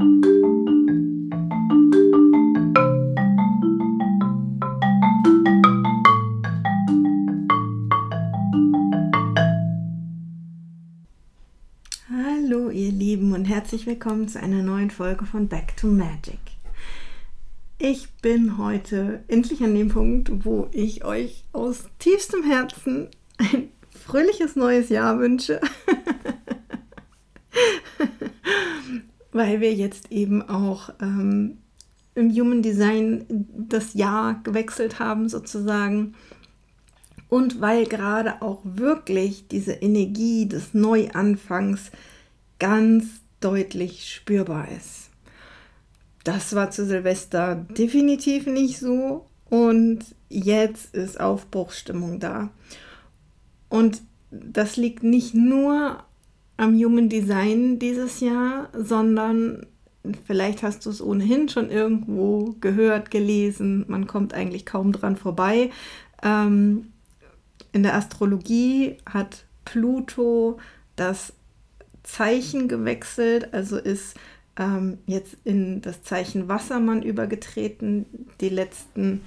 Hallo ihr Lieben und herzlich willkommen zu einer neuen Folge von Back to Magic. Ich bin heute endlich an dem Punkt, wo ich euch aus tiefstem Herzen ein fröhliches neues Jahr wünsche. Weil wir jetzt eben auch ähm, im Human Design das Jahr gewechselt haben sozusagen. Und weil gerade auch wirklich diese Energie des Neuanfangs ganz deutlich spürbar ist. Das war zu Silvester definitiv nicht so und jetzt ist Aufbruchsstimmung da. Und das liegt nicht nur am Human Design dieses Jahr, sondern vielleicht hast du es ohnehin schon irgendwo gehört, gelesen. Man kommt eigentlich kaum dran vorbei. Ähm, in der Astrologie hat Pluto das Zeichen gewechselt, also ist ähm, jetzt in das Zeichen Wassermann übergetreten. Die letzten,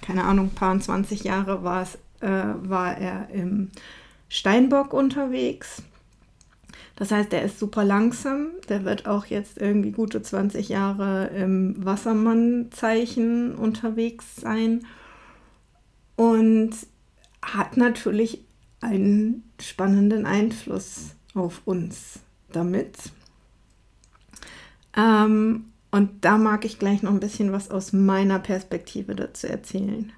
keine Ahnung, paar 20 Jahre äh, war er im Steinbock unterwegs. Das heißt, er ist super langsam. Der wird auch jetzt irgendwie gute 20 Jahre im Wassermann-Zeichen unterwegs sein. Und hat natürlich einen spannenden Einfluss auf uns damit. Ähm, und da mag ich gleich noch ein bisschen was aus meiner Perspektive dazu erzählen.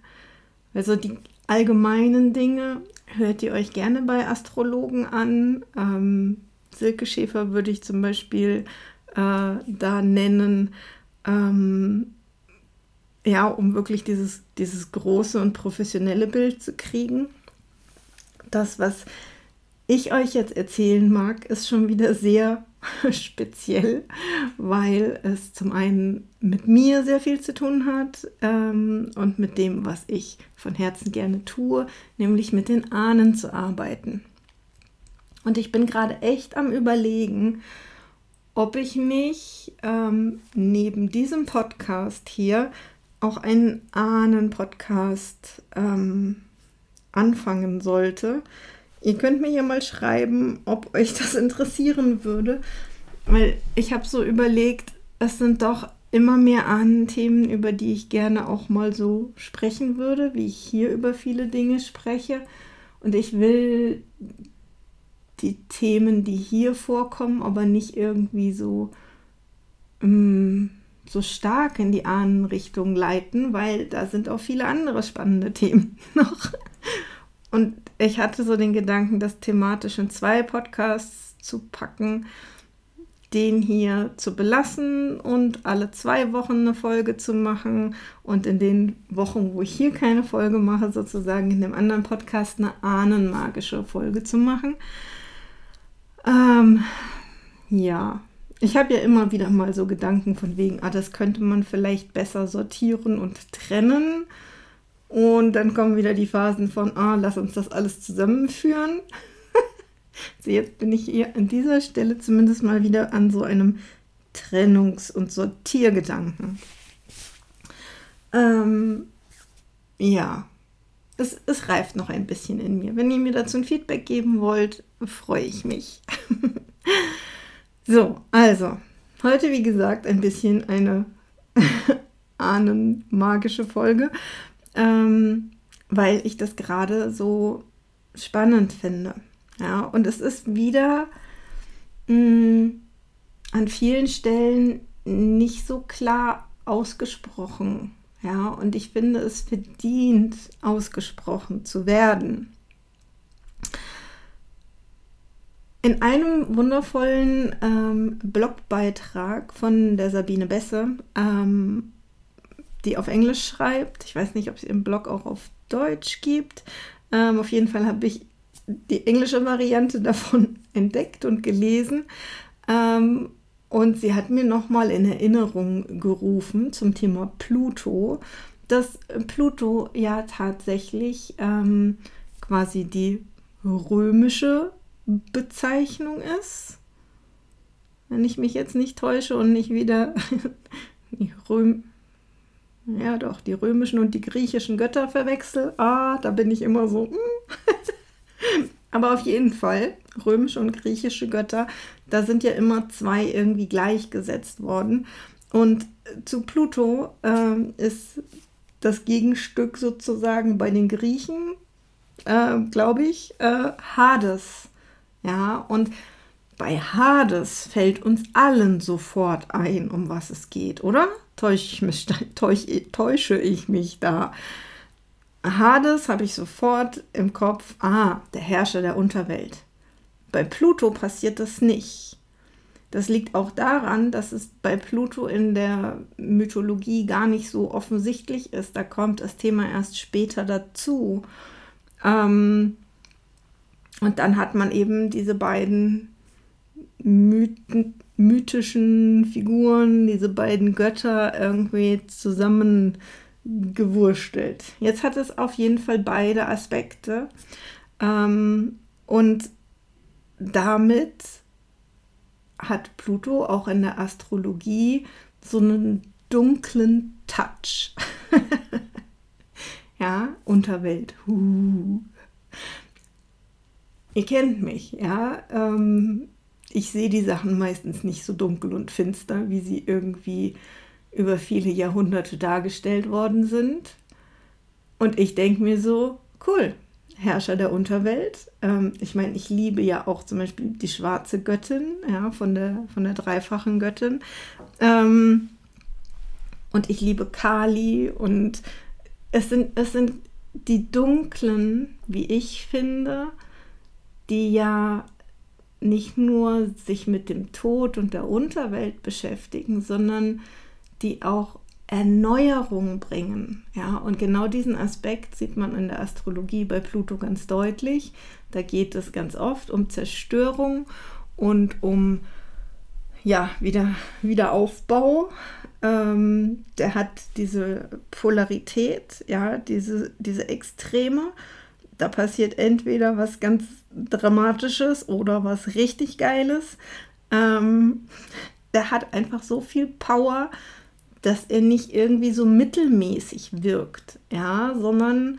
Also die allgemeinen Dinge hört ihr euch gerne bei Astrologen an. Ähm, Silke Schäfer würde ich zum Beispiel äh, da nennen, ähm, ja, um wirklich dieses, dieses große und professionelle Bild zu kriegen. Das, was ich euch jetzt erzählen mag, ist schon wieder sehr speziell, weil es zum einen mit mir sehr viel zu tun hat ähm, und mit dem, was ich von Herzen gerne tue, nämlich mit den Ahnen zu arbeiten. Und ich bin gerade echt am Überlegen, ob ich nicht ähm, neben diesem Podcast hier auch einen Ahnen-Podcast ähm, anfangen sollte Ihr könnt mir hier mal schreiben, ob euch das interessieren würde, weil ich habe so überlegt, es sind doch immer mehr Themen, über die ich gerne auch mal so sprechen würde, wie ich hier über viele Dinge spreche. Und ich will die Themen, die hier vorkommen, aber nicht irgendwie so, ähm, so stark in die Ahnenrichtung leiten, weil da sind auch viele andere spannende Themen noch. Und ich hatte so den Gedanken, das thematisch in zwei Podcasts zu packen, den hier zu belassen und alle zwei Wochen eine Folge zu machen und in den Wochen, wo ich hier keine Folge mache, sozusagen in dem anderen Podcast eine ahnenmagische Folge zu machen. Ähm, ja, ich habe ja immer wieder mal so Gedanken von wegen, ah, das könnte man vielleicht besser sortieren und trennen. Und dann kommen wieder die Phasen von, ah, lass uns das alles zusammenführen. so, jetzt bin ich hier an dieser Stelle zumindest mal wieder an so einem Trennungs- und Sortiergedanken. Ähm, ja, es, es reift noch ein bisschen in mir. Wenn ihr mir dazu ein Feedback geben wollt, freue ich mich. so, also, heute wie gesagt ein bisschen eine ahnenmagische Folge ähm, weil ich das gerade so spannend finde. Ja, und es ist wieder mh, mm, an vielen Stellen nicht so klar ausgesprochen. Ja, und ich finde, es verdient, ausgesprochen zu werden. In einem wundervollen ähm, Blogbeitrag von der Sabine Besse ähm, die auf Englisch schreibt. Ich weiß nicht, ob es im Blog auch auf Deutsch gibt. Ähm, auf jeden Fall habe ich die englische Variante davon entdeckt und gelesen. Und sie hat mir nochmal in Erinnerung gerufen zum Thema Pluto, dass Pluto ja tatsächlich ähm, quasi die römische Bezeichnung ist. wenn ich mich jetzt nicht täusche und nicht wieder die Röm ja doch, die römischen und die griechischen Götter verwechsel. Ah, da bin ich immer so. Hm. Aber auf jeden Fall, römische und griechische Götter, da sind ja immer zwei irgendwie gleichgesetzt worden. Und zu Pluto äh, ist das Gegenstück sozusagen bei den Griechen, äh, glaube ich, äh, Hades. Ja, und bei Hades fällt uns allen sofort ein, um was es geht, oder? Täusche ich mich, täusche, täusche ich mich da? Hades habe ich sofort im Kopf, ah, der Herrscher der Unterwelt. Bei Pluto passiert das nicht. Das liegt auch daran, dass es bei Pluto in der Mythologie gar nicht so offensichtlich ist. Da kommt das Thema erst später dazu. Ähm, und dann hat man eben diese beiden Mythen, mythischen Figuren, diese beiden Götter irgendwie zusammengewurstelt. Jetzt hat es auf jeden Fall beide Aspekte. Ähm, und damit hat Pluto auch in der Astrologie so einen dunklen Touch. ja, Unterwelt. Ihr kennt mich, ja. Ähm, ich sehe die Sachen meistens nicht so dunkel und finster, wie sie irgendwie über viele Jahrhunderte dargestellt worden sind. Und ich denke mir so, cool, Herrscher der Unterwelt. Ähm, ich meine, ich liebe ja auch zum Beispiel die schwarze Göttin, ja, von der, von der dreifachen Göttin. Ähm, und ich liebe Kali und es sind, es sind die dunklen, wie ich finde, die ja nicht nur sich mit dem Tod und der Unterwelt beschäftigen, sondern die auch Erneuerung bringen. Ja, und genau diesen Aspekt sieht man in der Astrologie bei Pluto ganz deutlich. Da geht es ganz oft um Zerstörung und um ja, wieder, Wiederaufbau. Ähm, der hat diese Polarität, ja, diese, diese Extreme. Da passiert entweder was ganz Dramatisches oder was richtig Geiles. Ähm, der hat einfach so viel Power, dass er nicht irgendwie so mittelmäßig wirkt, ja, sondern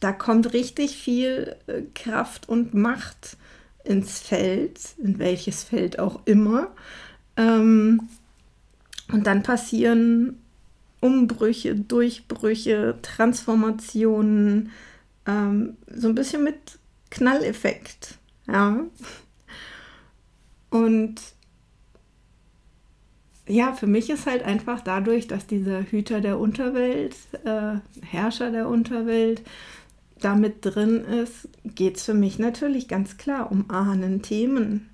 da kommt richtig viel äh, Kraft und Macht ins Feld, in welches Feld auch immer. Ähm, und dann passieren Umbrüche, Durchbrüche, Transformationen, ähm, so ein bisschen mit Knalleffekt, ja. Und ja, für mich ist halt einfach dadurch, dass dieser Hüter der Unterwelt, äh, Herrscher der Unterwelt, da mit drin ist, geht es für mich natürlich ganz klar um Ahnenthemen.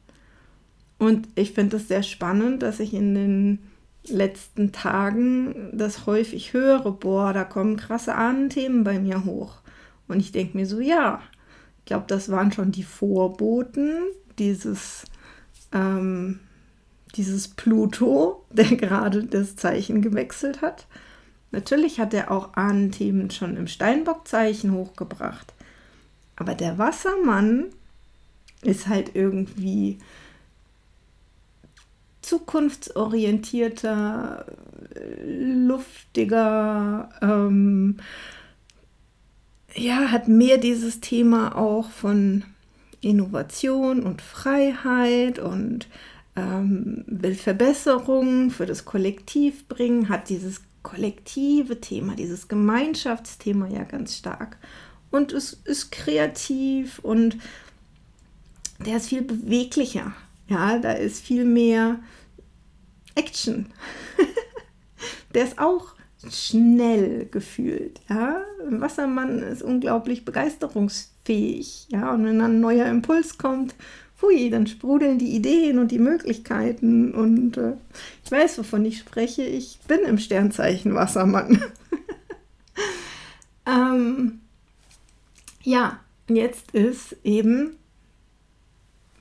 Und ich finde es sehr spannend, dass ich in den letzten Tagen das häufig höre, boah, da kommen krasse Ahnenthemen bei mir hoch. Und ich denke mir so, ja, ich glaube, das waren schon die Vorboten dieses ähm, dieses Pluto, der gerade das Zeichen gewechselt hat. Natürlich hat er auch Ahnenthemen schon im Steinbockzeichen hochgebracht. Aber der Wassermann ist halt irgendwie zukunftsorientierter, luftiger, ähm, ja, hat mehr dieses Thema auch von Innovation und Freiheit und ähm, will Verbesserungen für das Kollektiv bringen, hat dieses kollektive Thema, dieses Gemeinschaftsthema ja ganz stark und es ist kreativ und der ist viel beweglicher. Ja, da ist viel mehr Action. der ist auch schnell gefühlt. Ja, Wassermann ist unglaublich begeisterungsfähig. Ja, und wenn dann ein neuer Impuls kommt hui, dann sprudeln die Ideen und die Möglichkeiten. Und äh, ich weiß, wovon ich spreche. Ich bin im Sternzeichen Wassermann. ähm, ja, jetzt ist eben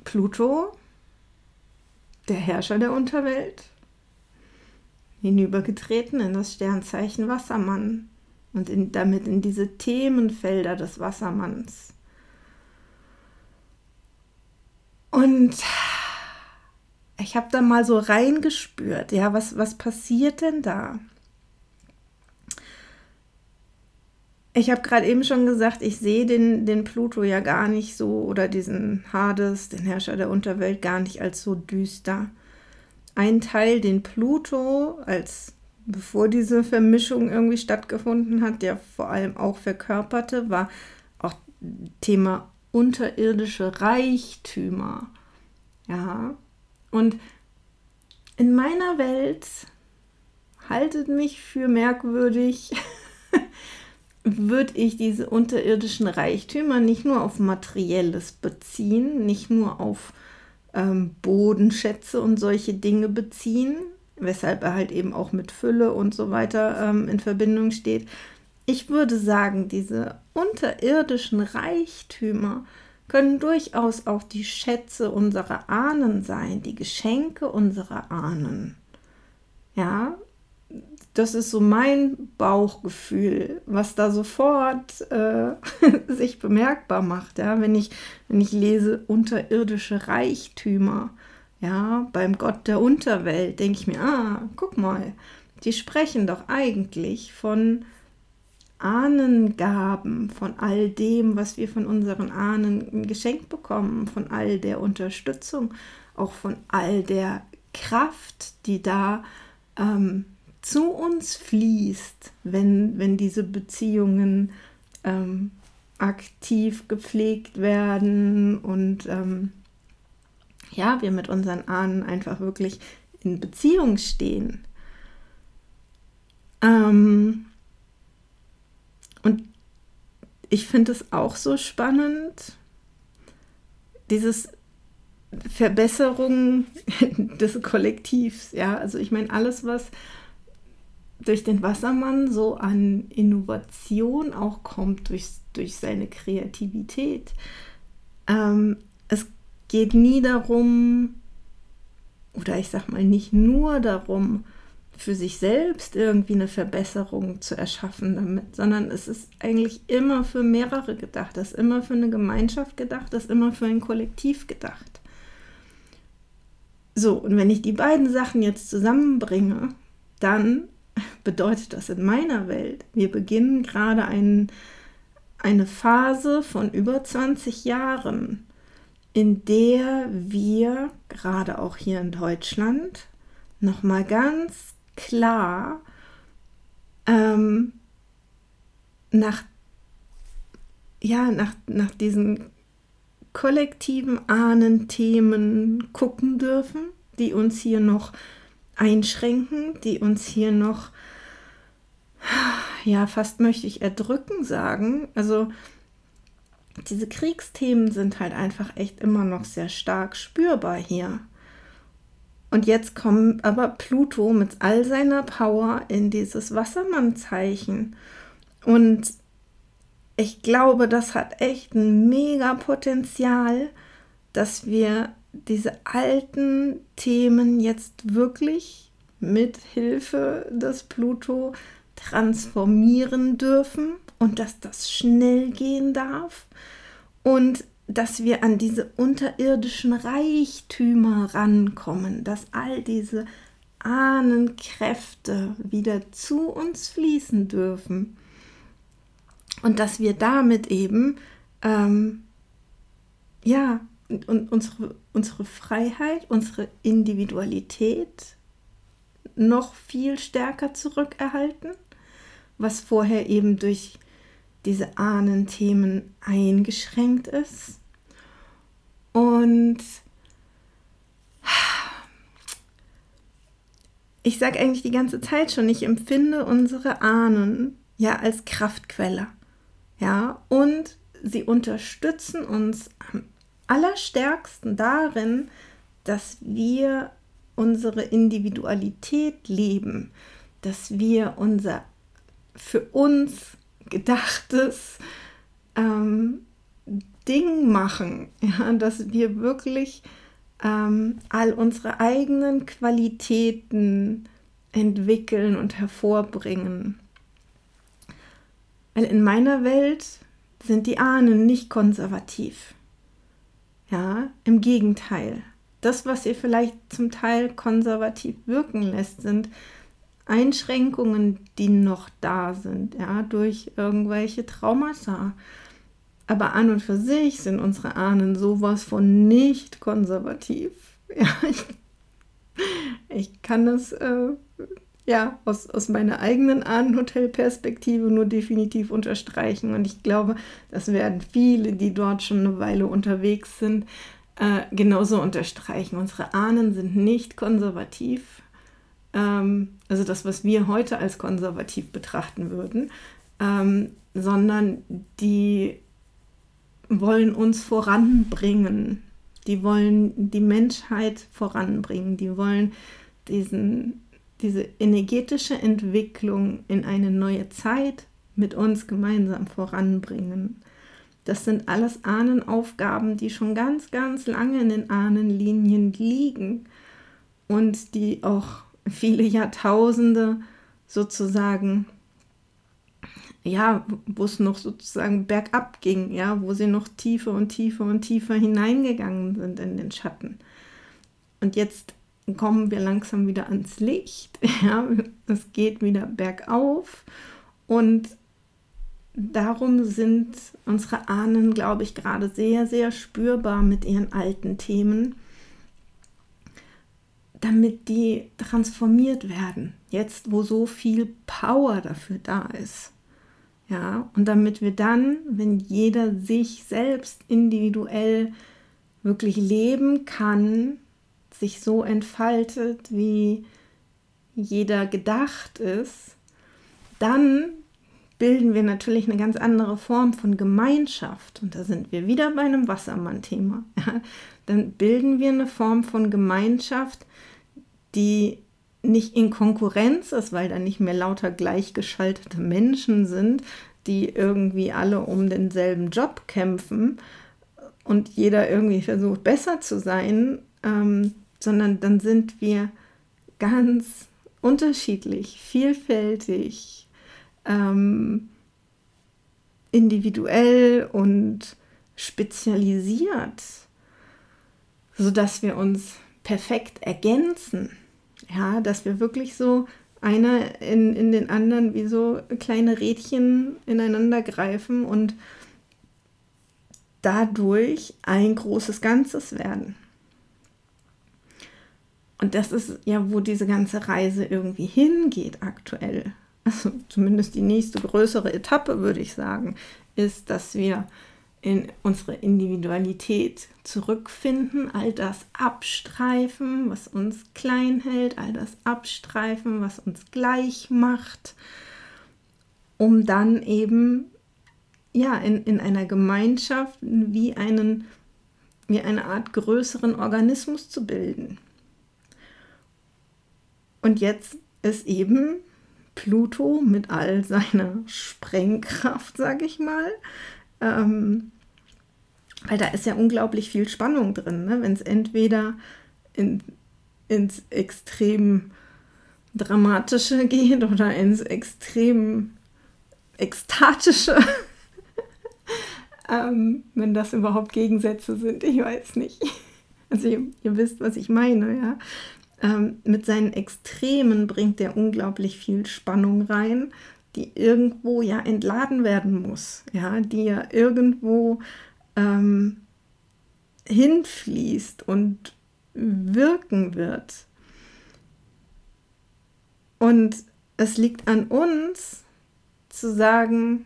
Pluto, der Herrscher der Unterwelt, hinübergetreten in das Sternzeichen Wassermann und in, damit in diese Themenfelder des Wassermanns. Und ich habe da mal so reingespürt, ja, was, was passiert denn da? Ich habe gerade eben schon gesagt, ich sehe den, den Pluto ja gar nicht so oder diesen Hades, den Herrscher der Unterwelt, gar nicht als so düster. Ein Teil, den Pluto als bevor diese Vermischung irgendwie stattgefunden hat, der vor allem auch verkörperte, war auch Thema unterirdische Reichtümer. Ja, und in meiner Welt haltet mich für merkwürdig, würde ich diese unterirdischen Reichtümer nicht nur auf Materielles beziehen, nicht nur auf ähm, Bodenschätze und solche Dinge beziehen, weshalb er halt eben auch mit Fülle und so weiter ähm, in Verbindung steht. Ich würde sagen, diese unterirdischen Reichtümer können durchaus auch die Schätze unserer Ahnen sein, die Geschenke unserer Ahnen. Ja, das ist so mein Bauchgefühl, was da sofort äh, sich bemerkbar macht, ja, wenn ich, wenn ich lese unterirdische Reichtümer. Ja, beim Gott der Unterwelt denke ich mir, ah, guck mal, die sprechen doch eigentlich von Ahnengaben, von all dem, was wir von unseren Ahnen geschenkt bekommen, von all der Unterstützung, auch von all der Kraft, die da ähm, zu uns fließt, wenn, wenn diese Beziehungen ähm, aktiv gepflegt werden und ähm, ja, wir mit unseren Ahnen einfach wirklich in Beziehung stehen. Ähm, und ich finde es auch so spannend, dieses Verbesserung des Kollektivs. Ja, also ich meine, alles, was durch den Wassermann so an Innovation auch kommt, durch, durch seine Kreativität. Ähm, es geht nie darum, oder ich sag mal nicht nur darum, für sich selbst irgendwie eine Verbesserung zu erschaffen damit, sondern es ist eigentlich immer für mehrere gedacht, es ist immer für eine Gemeinschaft gedacht, es ist immer für ein Kollektiv gedacht. So, und wenn ich die beiden Sachen jetzt zusammenbringe, dann bedeutet das in meiner Welt, wir beginnen gerade ein, eine Phase von über 20 Jahren, in der wir gerade auch hier in Deutschland nochmal ganz klar ähm, nach, ja, nach, nach diesen kollektiven Ahnenthemen gucken dürfen, die uns hier noch einschränken, die uns hier noch, ja, fast möchte ich erdrücken sagen. Also diese Kriegsthemen sind halt einfach echt immer noch sehr stark spürbar hier. Und jetzt kommt aber Pluto mit all seiner Power in dieses Wassermannzeichen. Und ich glaube, das hat echt ein mega Potenzial, dass wir diese alten Themen jetzt wirklich mit Hilfe des Pluto transformieren dürfen und dass das schnell gehen darf und dass wir an diese unterirdischen Reichtümer rankommen, dass all diese Ahnenkräfte wieder zu uns fließen dürfen. Und dass wir damit eben ähm, ja und unsere, unsere Freiheit, unsere Individualität noch viel stärker zurückerhalten, was vorher eben durch diese Ahnenthemen eingeschränkt ist. Und ich sage eigentlich die ganze Zeit schon, ich empfinde unsere Ahnen ja als Kraftquelle. Ja, und sie unterstützen uns am allerstärksten darin, dass wir unsere Individualität leben, dass wir unser für uns gedachtes ähm, Ding machen, ja, dass wir wirklich ähm, all unsere eigenen Qualitäten entwickeln und hervorbringen. Weil in meiner Welt sind die Ahnen nicht konservativ. Ja, im Gegenteil. das, was ihr vielleicht zum Teil konservativ wirken lässt, sind Einschränkungen, die noch da sind, ja, durch irgendwelche Traumata. Aber an und für sich sind unsere Ahnen sowas von nicht konservativ. Ja, ich, ich kann das äh, ja aus, aus meiner eigenen Ahnenhotel-Perspektive nur definitiv unterstreichen. Und ich glaube, das werden viele, die dort schon eine Weile unterwegs sind, äh, genauso unterstreichen. Unsere Ahnen sind nicht konservativ also das, was wir heute als konservativ betrachten würden, ähm, sondern die wollen uns voranbringen. Die wollen die Menschheit voranbringen. Die wollen diesen, diese energetische Entwicklung in eine neue Zeit mit uns gemeinsam voranbringen. Das sind alles Ahnenaufgaben, die schon ganz, ganz lange in den Ahnenlinien liegen und die auch viele Jahrtausende sozusagen, ja, wo es noch sozusagen bergab ging, ja, wo sie noch tiefer und tiefer und tiefer hineingegangen sind in den Schatten. Und jetzt kommen wir langsam wieder ans Licht, ja, es geht wieder bergauf und darum sind unsere Ahnen, glaube ich, gerade sehr, sehr spürbar mit ihren alten Themen damit die transformiert werden. Jetzt, wo so viel Power dafür da ist. Ja, und damit wir dann, wenn jeder sich selbst individuell wirklich leben kann, sich so entfaltet, wie jeder gedacht ist, dann bilden wir natürlich eine ganz andere Form von Gemeinschaft. Und da sind wir wieder bei einem Wassermann-Thema. Ja, dann bilden wir eine Form von Gemeinschaft, die nicht in Konkurrenz ist, weil da nicht mehr lauter gleichgeschaltete Menschen sind, die irgendwie alle um denselben Job kämpfen und jeder irgendwie versucht, besser zu sein, ähm, sondern dann sind wir ganz unterschiedlich, vielfältig, ähm, individuell und spezialisiert, sodass wir uns perfekt ergänzen. Ja, dass wir wirklich so einer in, in den anderen wie so kleine Rädchen ineinander greifen und dadurch ein großes Ganzes werden. Und das ist ja, wo diese ganze Reise irgendwie hingeht aktuell. Also zumindest die nächste größere Etappe, würde ich sagen, ist, dass wir in unsere Individualität zurückfinden, all das abstreifen, was uns klein hält, all das abstreifen, was uns gleich macht, um dann eben ja in, in einer Gemeinschaft wie einen wie eine Art größeren Organismus zu bilden. Und jetzt ist eben Pluto mit all seiner Sprengkraft, sage ich mal, ähm, weil da ist ja unglaublich viel Spannung drin, ne? wenn es entweder in, ins extrem Dramatische geht oder ins extrem Ekstatische. ähm, wenn das überhaupt Gegensätze sind, ich weiß nicht. Also ihr, ihr wisst, was ich meine, ja. Ähm, mit seinen Extremen bringt er unglaublich viel Spannung rein, die irgendwo ja entladen werden muss, ja, die ja irgendwo ähm, hinfließt und wirken wird. Und es liegt an uns zu sagen,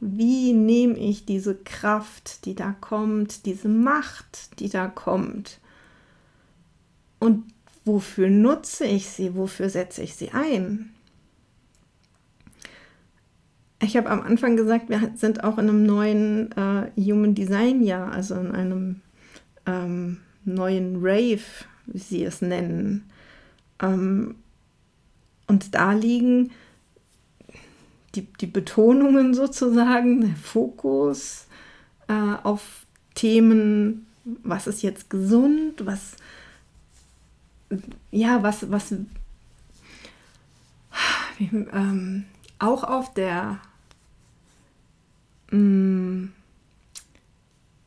wie nehme ich diese Kraft, die da kommt, diese Macht, die da kommt, und wofür nutze ich sie, wofür setze ich sie ein? Ich habe am Anfang gesagt, wir sind auch in einem neuen äh, Human Design Jahr, also in einem ähm, neuen Rave, wie sie es nennen. Ähm, und da liegen die, die Betonungen sozusagen, der Fokus äh, auf Themen, was ist jetzt gesund, was, ja, was, was, wie, ähm, auch auf der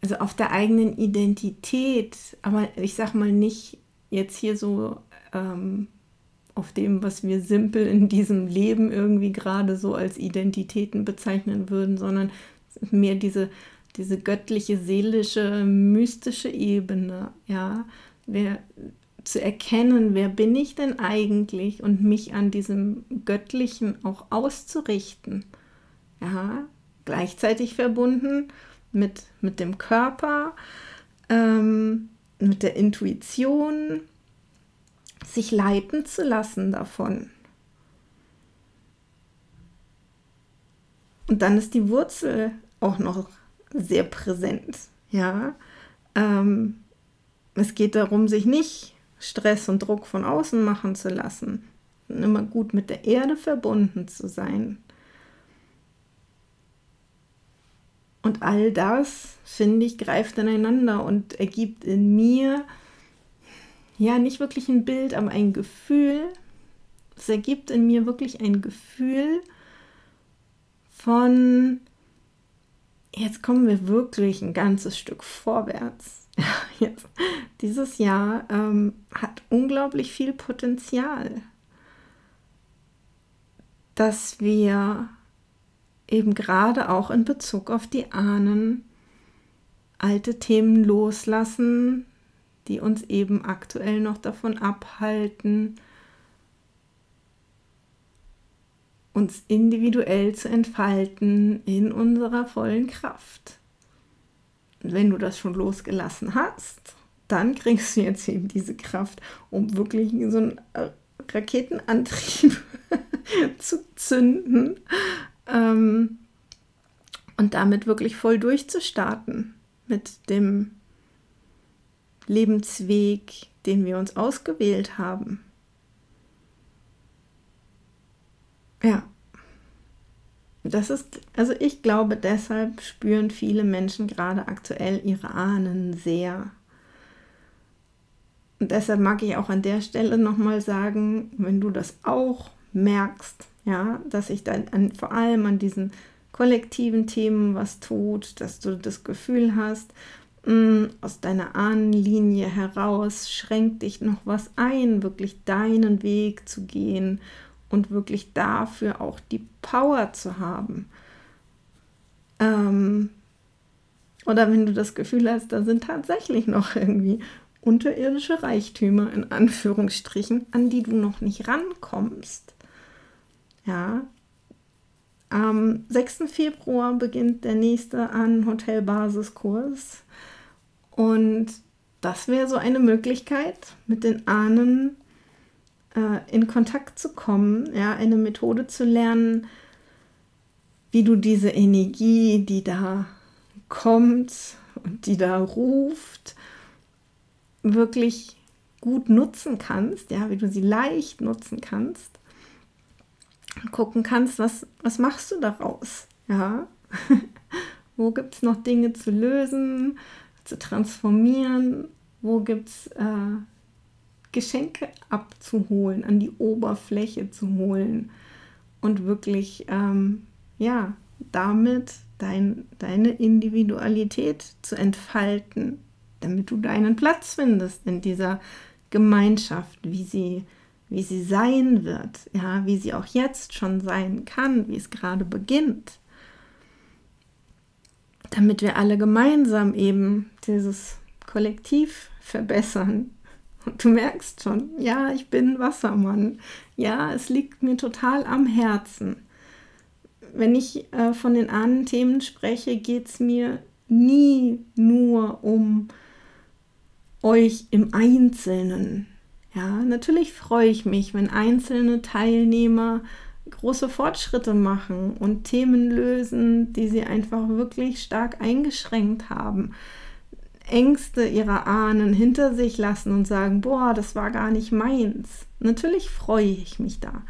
also auf der eigenen Identität, aber ich sag mal nicht jetzt hier so ähm, auf dem, was wir simpel in diesem Leben irgendwie gerade so als Identitäten bezeichnen würden, sondern mehr diese, diese göttliche, seelische, mystische Ebene, ja, wer, zu erkennen, wer bin ich denn eigentlich und mich an diesem Göttlichen auch auszurichten. Ja, gleichzeitig verbunden mit, mit dem Körper, ähm, mit der Intuition, sich leiten zu lassen davon. Und dann ist die Wurzel auch noch sehr präsent. Ja, ähm, es geht darum, sich nicht Stress und Druck von außen machen zu lassen, immer gut mit der Erde verbunden zu sein. Und all das, finde ich, greift ineinander und ergibt in mir, ja, nicht wirklich ein Bild, aber ein Gefühl. Es ergibt in mir wirklich ein Gefühl von, jetzt kommen wir wirklich ein ganzes Stück vorwärts. Jetzt, dieses Jahr ähm, hat unglaublich viel Potenzial, dass wir eben gerade auch in Bezug auf die Ahnen alte Themen loslassen, die uns eben aktuell noch davon abhalten, uns individuell zu entfalten in unserer vollen Kraft. Und wenn du das schon losgelassen hast, dann kriegst du jetzt eben diese Kraft, um wirklich so einen äh, Raketenantrieb zu zünden ähm, und damit wirklich voll durchzustarten mit dem Lebensweg, den wir uns ausgewählt haben. Ja. Das ist, also ich glaube, deshalb spüren viele Menschen gerade aktuell ihre Ahnen sehr. Und deshalb mag ich auch an der Stelle nochmal sagen, wenn du das auch merkst, ja, dass sich dann an, vor allem an diesen kollektiven Themen was tut, dass du das Gefühl hast, mm, aus deiner Ahnenlinie heraus schränkt dich noch was ein, wirklich deinen Weg zu gehen und wirklich dafür auch die Power zu haben. Ähm, oder wenn du das Gefühl hast, da sind tatsächlich noch irgendwie unterirdische Reichtümer in Anführungsstrichen, an die du noch nicht rankommst. Ja. Am 6. Februar beginnt der nächste an Hotelbasiskurs. Und das wäre so eine Möglichkeit, mit den Ahnen äh, in Kontakt zu kommen, ja, eine Methode zu lernen, wie du diese Energie, die da kommt und die da ruft, wirklich gut nutzen kannst, ja, wie du sie leicht nutzen kannst gucken kannst, was, was machst du daraus? Ja. Wo gibt es noch Dinge zu lösen, zu transformieren? Wo gibt es äh, Geschenke abzuholen, an die Oberfläche zu holen und wirklich, ähm, ja, damit dein, deine Individualität zu entfalten, damit du deinen Platz findest in dieser Gemeinschaft, wie sie wie sie sein wird, ja, wie sie auch jetzt schon sein kann, wie es gerade beginnt, damit wir alle gemeinsam eben dieses Kollektiv verbessern. Und du merkst schon, ja, ich bin Wassermann. Ja, es liegt mir total am Herzen. Wenn ich äh, von den anderen Themen spreche, geht es mir nie nur um euch im Einzelnen, ja, natürlich freue ich mich, wenn einzelne Teilnehmer große Fortschritte machen und Themen lösen, die sie einfach wirklich stark eingeschränkt haben. Ängste ihrer Ahnen hinter sich lassen und sagen, boah, das war gar nicht meins. Natürlich freue ich mich da.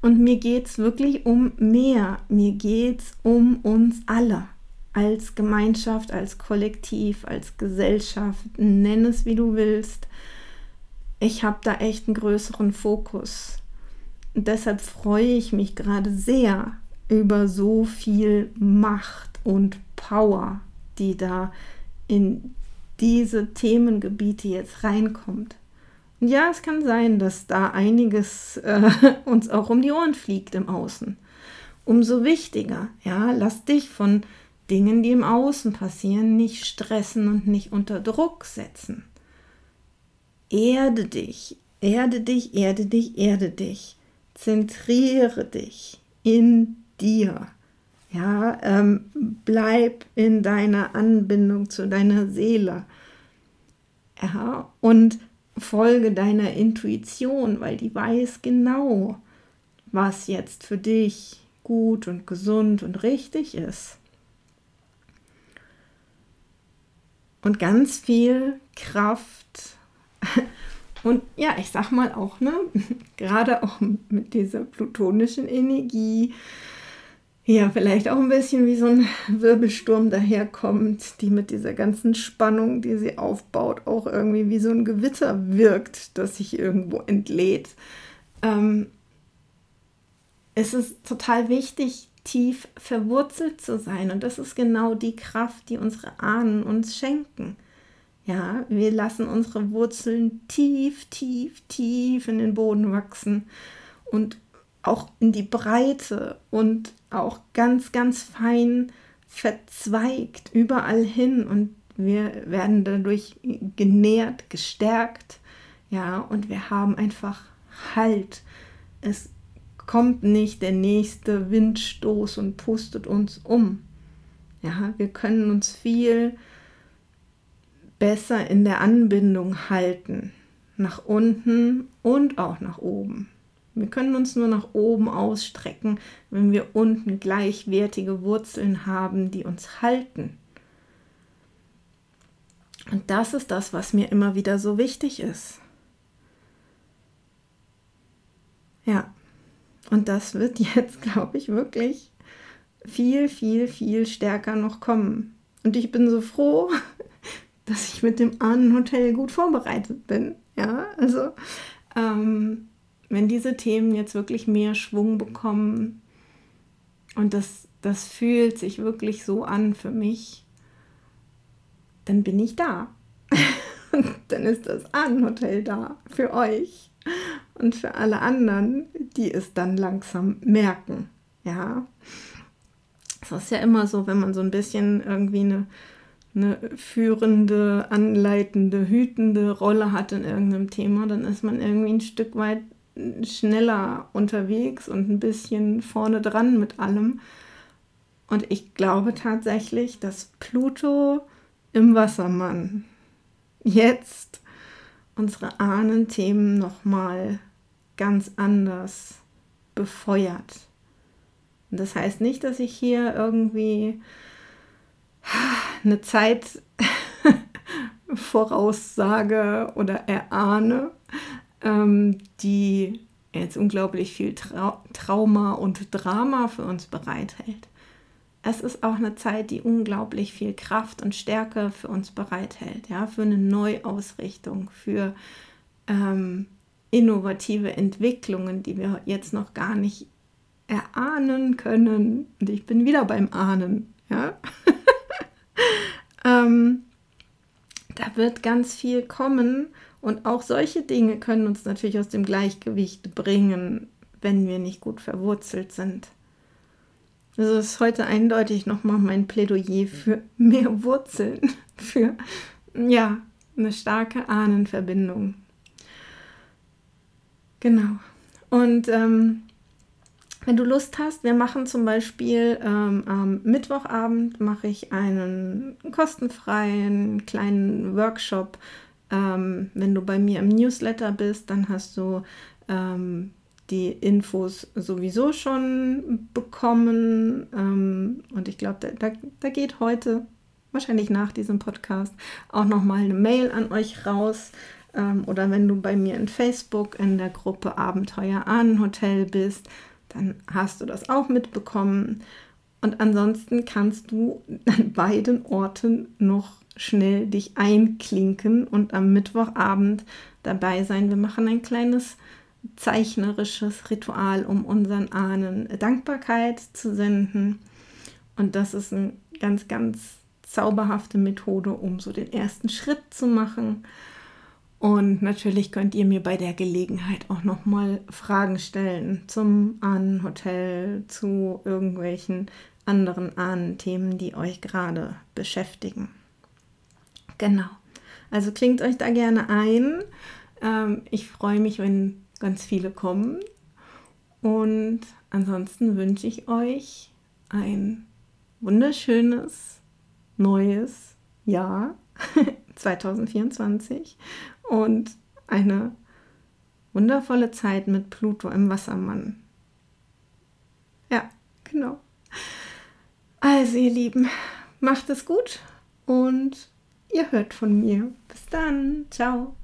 Und mir geht es wirklich um mehr. Mir geht es um uns alle. Als Gemeinschaft, als Kollektiv, als Gesellschaft. Nenn es, wie du willst ich habe da echt einen größeren Fokus. Und deshalb freue ich mich gerade sehr über so viel Macht und Power, die da in diese Themengebiete jetzt reinkommt. Und ja, es kann sein, dass da einiges äh, uns auch um die Ohren fliegt im Außen. Umso wichtiger, ja, lass dich von Dingen, die im Außen passieren, nicht stressen und nicht unter Druck setzen. Erde dich, erde dich, erde dich, erde dich. Zentriere dich in dir. Ja, ähm, bleib in deiner Anbindung zu deiner Seele. Ja, und folge deiner Intuition, weil die weiß genau, was jetzt für dich gut und gesund und richtig ist. Und ganz viel Kraft und ja, ich sag mal auch, ne, gerade auch mit dieser plutonischen Energie, ja, vielleicht auch ein bisschen wie so ein Wirbelsturm daherkommt, die mit dieser ganzen Spannung, die sie aufbaut, auch irgendwie wie so ein Gewitter wirkt, das sich irgendwo entlädt. Ähm, es ist total wichtig, tief verwurzelt zu sein. Und das ist genau die Kraft, die unsere Ahnen uns schenken. Ja, wir lassen unsere Wurzeln tief, tief, tief in den Boden wachsen und auch in die Breite und auch ganz, ganz fein verzweigt überall hin und wir werden dadurch genährt, gestärkt, ja, und wir haben einfach Halt. Es kommt nicht der nächste Windstoß und pustet uns um. Ja, wir können uns viel besser in der Anbindung halten, nach unten und auch nach oben. Wir können uns nur nach oben ausstrecken, wenn wir unten gleichwertige Wurzeln haben, die uns halten. Und das ist das, was mir immer wieder so wichtig ist. Ja, und das wird jetzt, glaube ich, wirklich viel, viel, viel stärker noch kommen. Und ich bin so froh, dass ich mit dem Ahnenhotel gut vorbereitet bin. Ja, also ähm, wenn diese Themen jetzt wirklich mehr Schwung bekommen und das, das fühlt sich wirklich so an für mich, dann bin ich da. dann ist das Ahnenhotel da für euch und für alle anderen, die es dann langsam merken. Ja, es ist ja immer so, wenn man so ein bisschen irgendwie eine, eine führende, anleitende, hütende Rolle hat in irgendeinem Thema, dann ist man irgendwie ein Stück weit schneller unterwegs und ein bisschen vorne dran mit allem. Und ich glaube tatsächlich, dass Pluto im Wassermann jetzt unsere Ahnenthemen nochmal ganz anders befeuert. Und das heißt nicht, dass ich hier irgendwie eine Zeit voraussage oder erahne, ähm, die jetzt unglaublich viel Trau Trauma und Drama für uns bereithält. Es ist auch eine Zeit, die unglaublich viel Kraft und Stärke für uns bereithält, ja, für eine Neuausrichtung, für ähm, innovative Entwicklungen, die wir jetzt noch gar nicht erahnen können. Und ich bin wieder beim Ahnen, ja. ähm, da wird ganz viel kommen und auch solche Dinge können uns natürlich aus dem Gleichgewicht bringen, wenn wir nicht gut verwurzelt sind. Das ist heute eindeutig nochmal mein Plädoyer für mehr Wurzeln, für ja, eine starke Ahnenverbindung. Genau. Und ähm, wenn du Lust hast, wir machen zum Beispiel ähm, am Mittwochabend mache ich einen kostenfreien kleinen Workshop ähm, wenn du bei mir im Newsletter bist, dann hast du ähm, die Infos sowieso schon bekommen. Ähm, und ich glaube, da, da, geht heute, wahrscheinlich nach diesem Podcast, auch nochmal eine Mail an euch raus. Ähm, oder wenn du bei mir in Facebook in der Gruppe Abenteuer Ahnenhotel bist, dann hast du das auch mitbekommen. Und ansonsten kannst du an beiden Orten noch schnell dich einklinken und am Mittwochabend dabei sein. Wir machen ein kleines zeichnerisches Ritual, um unseren Ahnen Dankbarkeit zu senden. Und das ist ein ganz, ganz zauberhafte Methode, um so den ersten Schritt zu machen. Und natürlich könnt ihr mir bei der Gelegenheit auch nochmal Fragen stellen zum Ahnenhotel, zu irgendwelchen anderen Ahnenthemen, die euch gerade beschäftigen. Genau. Also klingt euch da gerne ein. Ähm, ich freue mich, wenn ganz viele kommen. Und ansonsten wünsche ich euch ein wunderschönes neues Jahr 2024 und eine wundervolle Zeit mit Pluto im Wassermann. Ja, genau. Also ihr Lieben, macht es gut und ihr hört von mir. Bis dann. Ciao.